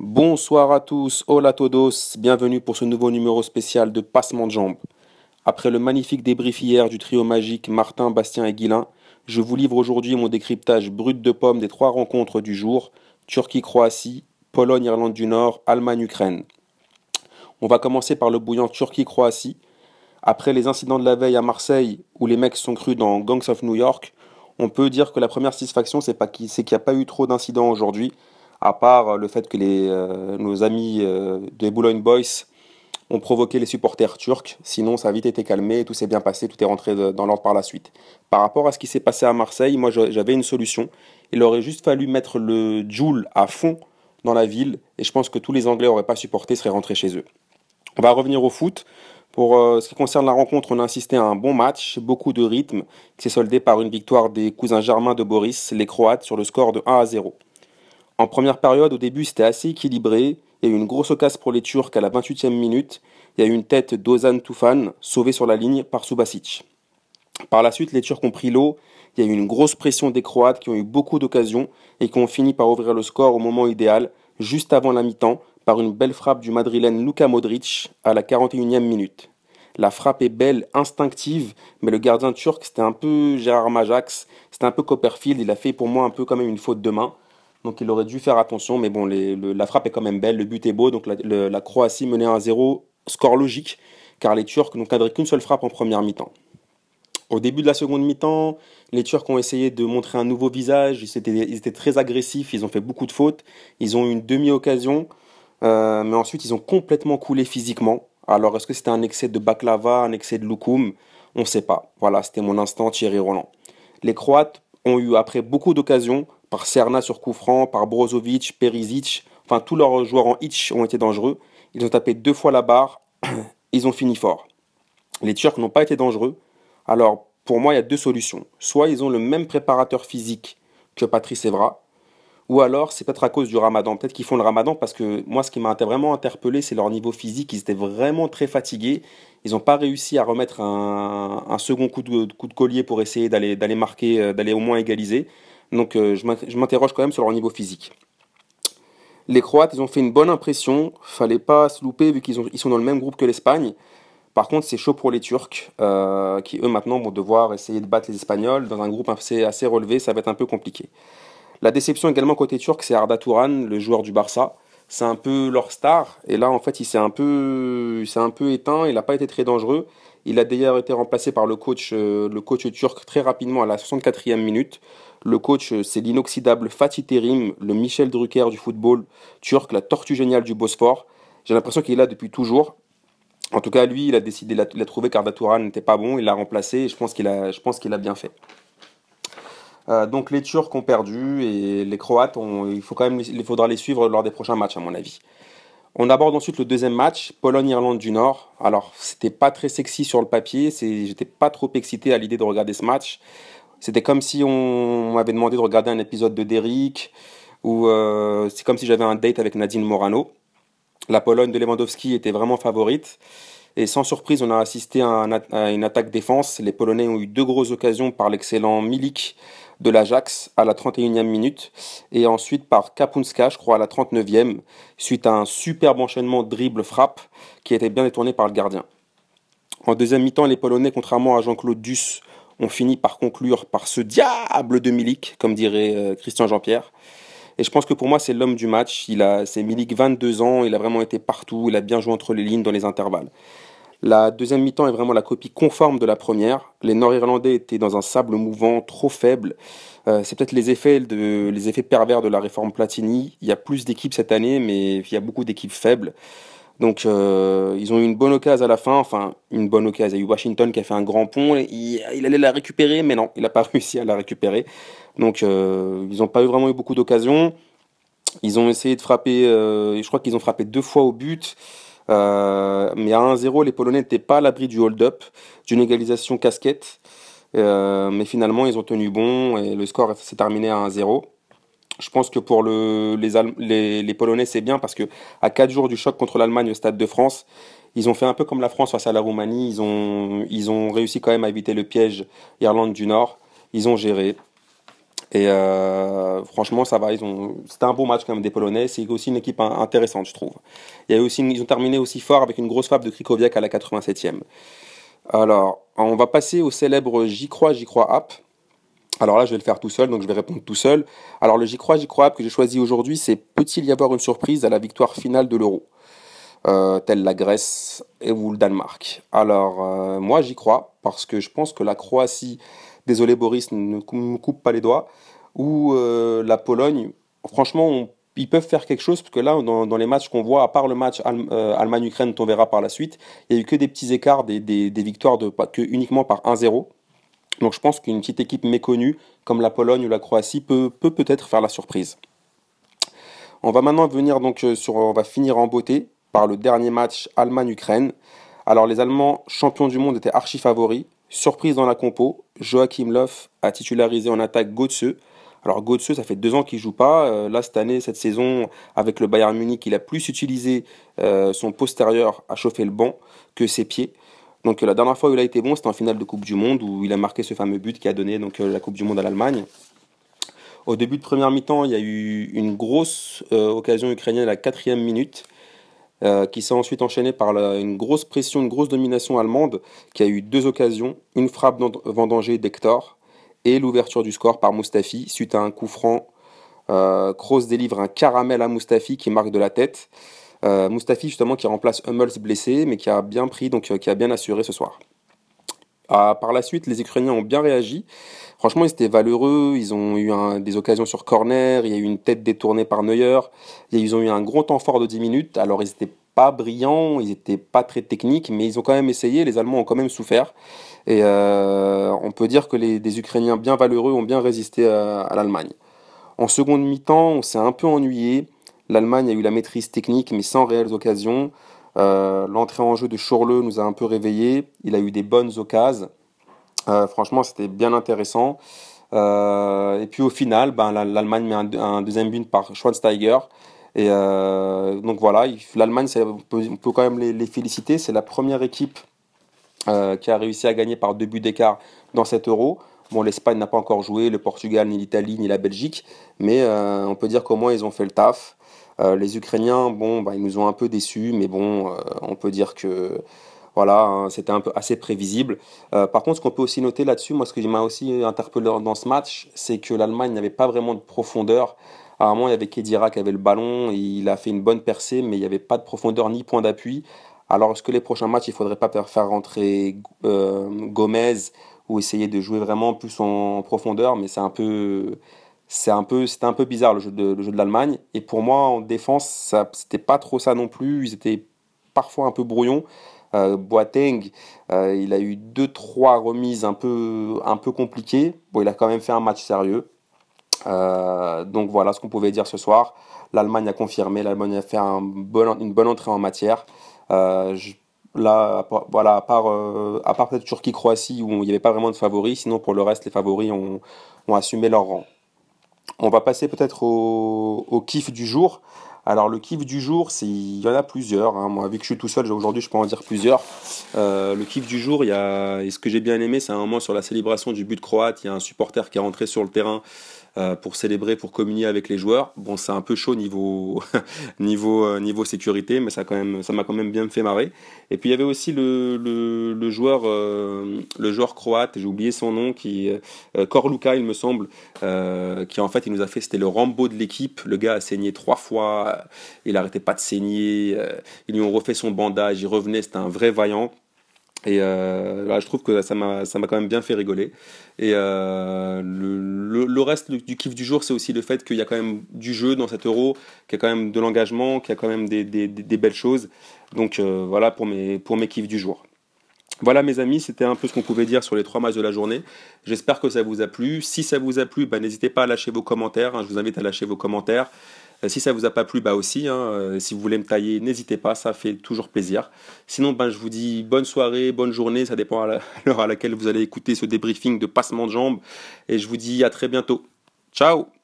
Bonsoir à tous, hola todos, bienvenue pour ce nouveau numéro spécial de Passement de Jambes. Après le magnifique débrief hier du trio magique Martin, Bastien et Guilin, je vous livre aujourd'hui mon décryptage brut de pomme des trois rencontres du jour Turquie-Croatie, Pologne-Irlande du Nord, Allemagne-Ukraine. On va commencer par le bouillant Turquie-Croatie. Après les incidents de la veille à Marseille, où les mecs sont crus dans Gangs of New York, on peut dire que la première satisfaction, c'est qu'il n'y a pas eu trop d'incidents aujourd'hui, à part le fait que euh, nos amis euh, des Boulogne Boys ont provoqué les supporters turcs. Sinon, ça a vite été calmé, tout s'est bien passé, tout est rentré dans l'ordre par la suite. Par rapport à ce qui s'est passé à Marseille, moi j'avais une solution. Il aurait juste fallu mettre le Joule à fond dans la ville, et je pense que tous les Anglais n'auraient pas supporté, seraient rentrés chez eux. On va revenir au foot. Pour euh, ce qui concerne la rencontre, on a insisté à un bon match, beaucoup de rythme, qui s'est soldé par une victoire des cousins germains de Boris, les Croates, sur le score de 1 à 0. En première période, au début, c'était assez équilibré. Il y a eu une grosse occasion pour les Turcs à la 28e minute. Il y a eu une tête d'Ozan Tufan, sauvée sur la ligne par Subasic. Par la suite, les Turcs ont pris l'eau. Il y a eu une grosse pression des Croates qui ont eu beaucoup d'occasions et qui ont fini par ouvrir le score au moment idéal, juste avant la mi-temps, par une belle frappe du Madrilène Luka Modric à la 41e minute. La frappe est belle, instinctive, mais le gardien turc, c'était un peu Gérard Majax, c'était un peu Copperfield, il a fait pour moi un peu quand même une faute de main. Donc il aurait dû faire attention, mais bon, la frappe est quand même belle, le but est beau, donc la, Croatie menait à 0, score logique, car les Turcs n'ont cadré qu'une seule frappe en première mi-temps. Au début de la seconde mi-temps, les Turcs ont essayé de montrer un nouveau visage, ils étaient, ils étaient très agressifs, ils ont fait beaucoup de fautes, ils ont eu une demi-occasion, euh, mais ensuite, ils ont complètement coulé physiquement. Alors, est-ce que c'était un excès de baklava, un excès de loukoum On ne sait pas. Voilà, c'était mon instant Thierry Roland. Les Croates ont eu, après beaucoup d'occasions, par Serna sur coup par Brozovic, Perisic, enfin tous leurs joueurs en hitch ont été dangereux. Ils ont tapé deux fois la barre, ils ont fini fort. Les Turcs n'ont pas été dangereux. Alors, pour moi, il y a deux solutions. Soit ils ont le même préparateur physique que Patrice Evra, ou alors, c'est peut-être à cause du ramadan. Peut-être qu'ils font le ramadan parce que moi, ce qui m'a vraiment interpellé, c'est leur niveau physique. Ils étaient vraiment très fatigués. Ils n'ont pas réussi à remettre un, second coup de, coup de, collier pour essayer d'aller marquer, euh, d'aller au moins égaliser. Donc, euh, je m'interroge quand même sur leur niveau physique. Les Croates, ils ont fait une bonne impression. Fallait pas se louper vu qu'ils ils sont dans le même groupe que l'Espagne. Par contre, c'est chaud pour les Turcs, euh, qui eux maintenant vont devoir essayer de battre les Espagnols dans un groupe assez, relevé. Ça va être un peu compliqué. La déception également côté turc, c'est Arda Touran, le joueur du Barça. C'est un peu leur star. Et là, en fait, il s'est un peu, un peu éteint. Il n'a pas été très dangereux. Il a d'ailleurs été remplacé par le coach, euh, le coach turc très rapidement à la 64e minute. Le coach, euh, c'est l'inoxydable Fatih Terim, le Michel Drucker du football turc, la tortue géniale du Bosphore. J'ai l'impression qu'il est là depuis toujours. En tout cas, lui, il a décidé, il a, trouvé qu'Arda Touran n'était pas bon, il l'a remplacé et je pense qu'il a, bien fait. Euh, donc les Turcs ont perdu et les Croates, il, faut quand même, il faudra les suivre lors des prochains matchs à mon avis. On aborde ensuite le deuxième match, Pologne-Irlande du Nord. Alors c'était pas très sexy sur le papier, j'étais pas trop excité à l'idée de regarder ce match. C'était comme si on m'avait demandé de regarder un épisode de Derrick ou euh, c'est comme si j'avais un date avec Nadine Morano. La Pologne de Lewandowski était vraiment favorite. Et sans surprise, on a assisté à, à une attaque défense. Les Polonais ont eu deux grosses occasions par l'excellent Milik de l'Ajax à la 31e minute et ensuite par Kapunska, je crois, à la 39e, suite à un superbe enchaînement dribble-frappe qui a été bien détourné par le gardien. En deuxième mi-temps, les Polonais, contrairement à Jean-Claude Duss, ont fini par conclure par ce diable de Milik, comme dirait euh, Christian Jean-Pierre. Et je pense que pour moi, c'est l'homme du match. Il a, c'est Milik, 22 ans, il a vraiment été partout, il a bien joué entre les lignes dans les intervalles. La deuxième mi-temps est vraiment la copie conforme de la première. Les Nord-Irlandais étaient dans un sable mouvant trop faible. Euh, c'est peut-être les effets, de, les effets pervers de la réforme Platini. Il y a plus d'équipes cette année, mais il y a beaucoup d'équipes faibles. Donc euh, ils ont eu une bonne occasion à la fin, enfin une bonne occasion. Il y a eu Washington qui a fait un grand pont, il, allait la récupérer, mais non, il n'a pas réussi à la récupérer. Donc euh, ils n'ont pas eu vraiment eu beaucoup d'occasions. Ils ont essayé de frapper, je crois qu'ils ont frappé deux fois au but. Euh, mais à 1-0, les Polonais n'étaient pas à l'abri du hold-up, d'une égalisation casquette. Euh, mais finalement, ils ont tenu bon et le score s'est terminé à 1-0. Je pense que pour le, les, Polonais, c'est bien parce que à 4 jours du choc contre l'Allemagne au Stade de France, ils ont fait un peu comme la France face à la Roumanie. Ils ont, réussi quand même à éviter le piège Irlande du Nord. Ils ont géré. Et franchement, ça va. C'était un bon match quand même des Polonais. C'est aussi une équipe intéressante, je trouve. Ils ont terminé aussi fort avec une grosse frappe de Krikoviak à la 87e. Alors, on va passer au célèbre J'y crois, J'y crois app. Alors là, je vais le faire tout seul, donc je vais répondre tout seul. Alors le J'y crois, J'y crois que j'ai choisi aujourd'hui, c'est peut-il y avoir une surprise à la victoire finale de l'Euro? Euh, telle la Grèce et ou le Danemark. Alors euh, moi j'y crois parce que je pense que la Croatie, désolé Boris, ne me coupe pas les doigts, ou euh, la Pologne, franchement ils peuvent faire quelque chose parce que là dans, les matchs qu'on voit, à part le match Allemagne-Ukraine on verra par la suite, il n'y a eu que des petits écarts, des, victoires uniquement par 1-0. Donc je pense qu'une petite équipe méconnue comme la Pologne ou la Croatie peut peut peut-être faire la surprise. On va maintenant venir donc euh, sur, on va finir en beauté par le dernier match Allemagne-Ukraine. Alors les Allemands champions du monde étaient archi favoris. Surprise dans la compo, Joachim Löw a titularisé en attaque Götze. Alors Götze, ça fait deux ans qu'il joue pas. Euh, là cette année, cette saison, avec le Bayern Munich, il a plus utilisé euh, son postérieur à chauffer le banc que ses pieds. Donc la dernière fois où il a été bon, c'était en finale de Coupe du Monde où il a marqué ce fameux but qui a donné donc euh, la Coupe du Monde à l'Allemagne. Au début de première mi-temps, il y a eu une grosse euh, occasion ukrainienne à la quatrième minute, euh, qui s'est ensuite enchaînée par une grosse pression, une grosse domination allemande, qui a eu deux occasions, une frappe vendangée d'Hector et l'ouverture du score par Mustafi suite à un coup franc. Kroos délivre un caramel à Mustafi qui marque de la tête. Euh, Mustafi justement qui remplace Hummels blessé, mais qui a bien pris, donc euh, qui a bien assuré ce soir. Ah, par la suite, les Ukrainiens ont bien réagi. Franchement, ils étaient valeureux. Ils ont eu des occasions sur corner. Il y a eu une tête détournée par Neuer. Ils ont eu un gros temps fort de 10 minutes. Alors, ils n'étaient pas brillants, ils n'étaient pas très techniques, mais ils ont quand même essayé. Les Allemands ont quand même souffert. Et euh, on peut dire que les des Ukrainiens bien valeureux ont bien résisté à, à l'Allemagne. En seconde mi-temps, on s'est un peu ennuyé. L'Allemagne a eu la maîtrise technique, mais sans réelles occasions. Euh, l'entrée en jeu de Chorleux nous a un peu réveillés. Il a eu des bonnes occasions. Euh, franchement, c'était bien intéressant. Euh, et puis au final, ben, l'Allemagne met un, deuxième but par Schweinsteiger. Et donc voilà, l'Allemagne, on peut, quand même les féliciter. C'est la première équipe qui a réussi à gagner par deux buts d'écart dans cet euro. Bon, l'Espagne n'a pas encore joué, le Portugal, ni l'Italie, ni la Belgique, mais on peut dire qu'au moins ils ont fait le taf. Euh, les Ukrainiens, bon, bah, ils nous ont un peu déçus, mais bon, euh, on peut dire que voilà, hein, c'était un peu assez prévisible. Euh, par contre, ce qu'on peut aussi noter là-dessus, moi, ce qui m'a aussi interpellé dans ce match, c'est que l'Allemagne n'avait pas vraiment de profondeur. À un moment, il y avait Kedira qui avait le ballon, il a fait une bonne percée, mais il n'y avait pas de profondeur ni point d'appui. Alors, est-ce que les prochains matchs, il ne faudrait pas faire rentrer Gomez ou essayer de jouer vraiment plus en profondeur Mais c'est un peu, c'est un peu c'était un peu bizarre le jeu de le jeu de l'Allemagne. Et pour moi en défense ça c'était pas trop ça non plus. Ils étaient parfois un peu brouillons. Euh, Boateng euh, il a eu deux trois remises un peu un peu compliquées. Bon il a quand même fait un match sérieux. Euh, donc voilà ce qu'on pouvait dire ce soir. l'Allemagne a confirmé l'Allemagne a fait un bon, une bonne entrée en matière là voilà à part à part peut-être Turquie Croatie où il n'y avait pas vraiment de favoris sinon pour le reste les favoris ont, ont assumé leur rang on va passer peut-être au, kiff du jour. Alors le kiff du jour, il y en a plusieurs. Hein. Moi, vu que je suis tout seul, aujourd'hui, je peux en dire plusieurs. Euh, le kiff du jour, il y a, et ce que j'ai bien aimé, c'est un moment sur la célébration du but croate. Il y a un supporter qui est rentré sur le terrain euh, pour célébrer, pour communier avec les joueurs. Bon, c'est un peu chaud niveau niveau euh, niveau sécurité, mais ça m'a quand même bien fait marrer. Et puis il y avait aussi le, joueur euh, le joueur croate, j'ai oublié son nom, qui Korluka il me semble, qui en fait il nous a fait c'était le Rambo de l'équipe. Le gars a saigné trois fois, il arrêtait pas de saigner, ils lui ont refait son bandage, il revenait, c'était un vrai vaillant. Et euh, je trouve que ça m'a, quand même bien fait rigoler. Et euh, le, le, reste du kiff du jour, c'est aussi le fait qu'il y a quand même du jeu dans cet euro, qu'il y a quand même de l'engagement, qu'il y a quand même des, des, des belles choses. Donc euh, voilà pour mes, pour mes kiffs du jour. Voilà mes amis, c'était un peu ce qu'on pouvait dire sur les trois matchs de la journée. J'espère que ça vous a plu. Si ça vous a plu, bah, n'hésitez pas à lâcher vos commentaires. Hein. Je vous invite à lâcher vos commentaires. Euh, si ça vous a pas plu, bah aussi, hein, euh, si vous voulez me tailler, n'hésitez pas, ça fait toujours plaisir. Sinon, ben, je vous dis bonne soirée, bonne journée, ça dépend à l'heure à laquelle vous allez écouter ce débriefing de passement de jambes. Et je vous dis à très bientôt. Ciao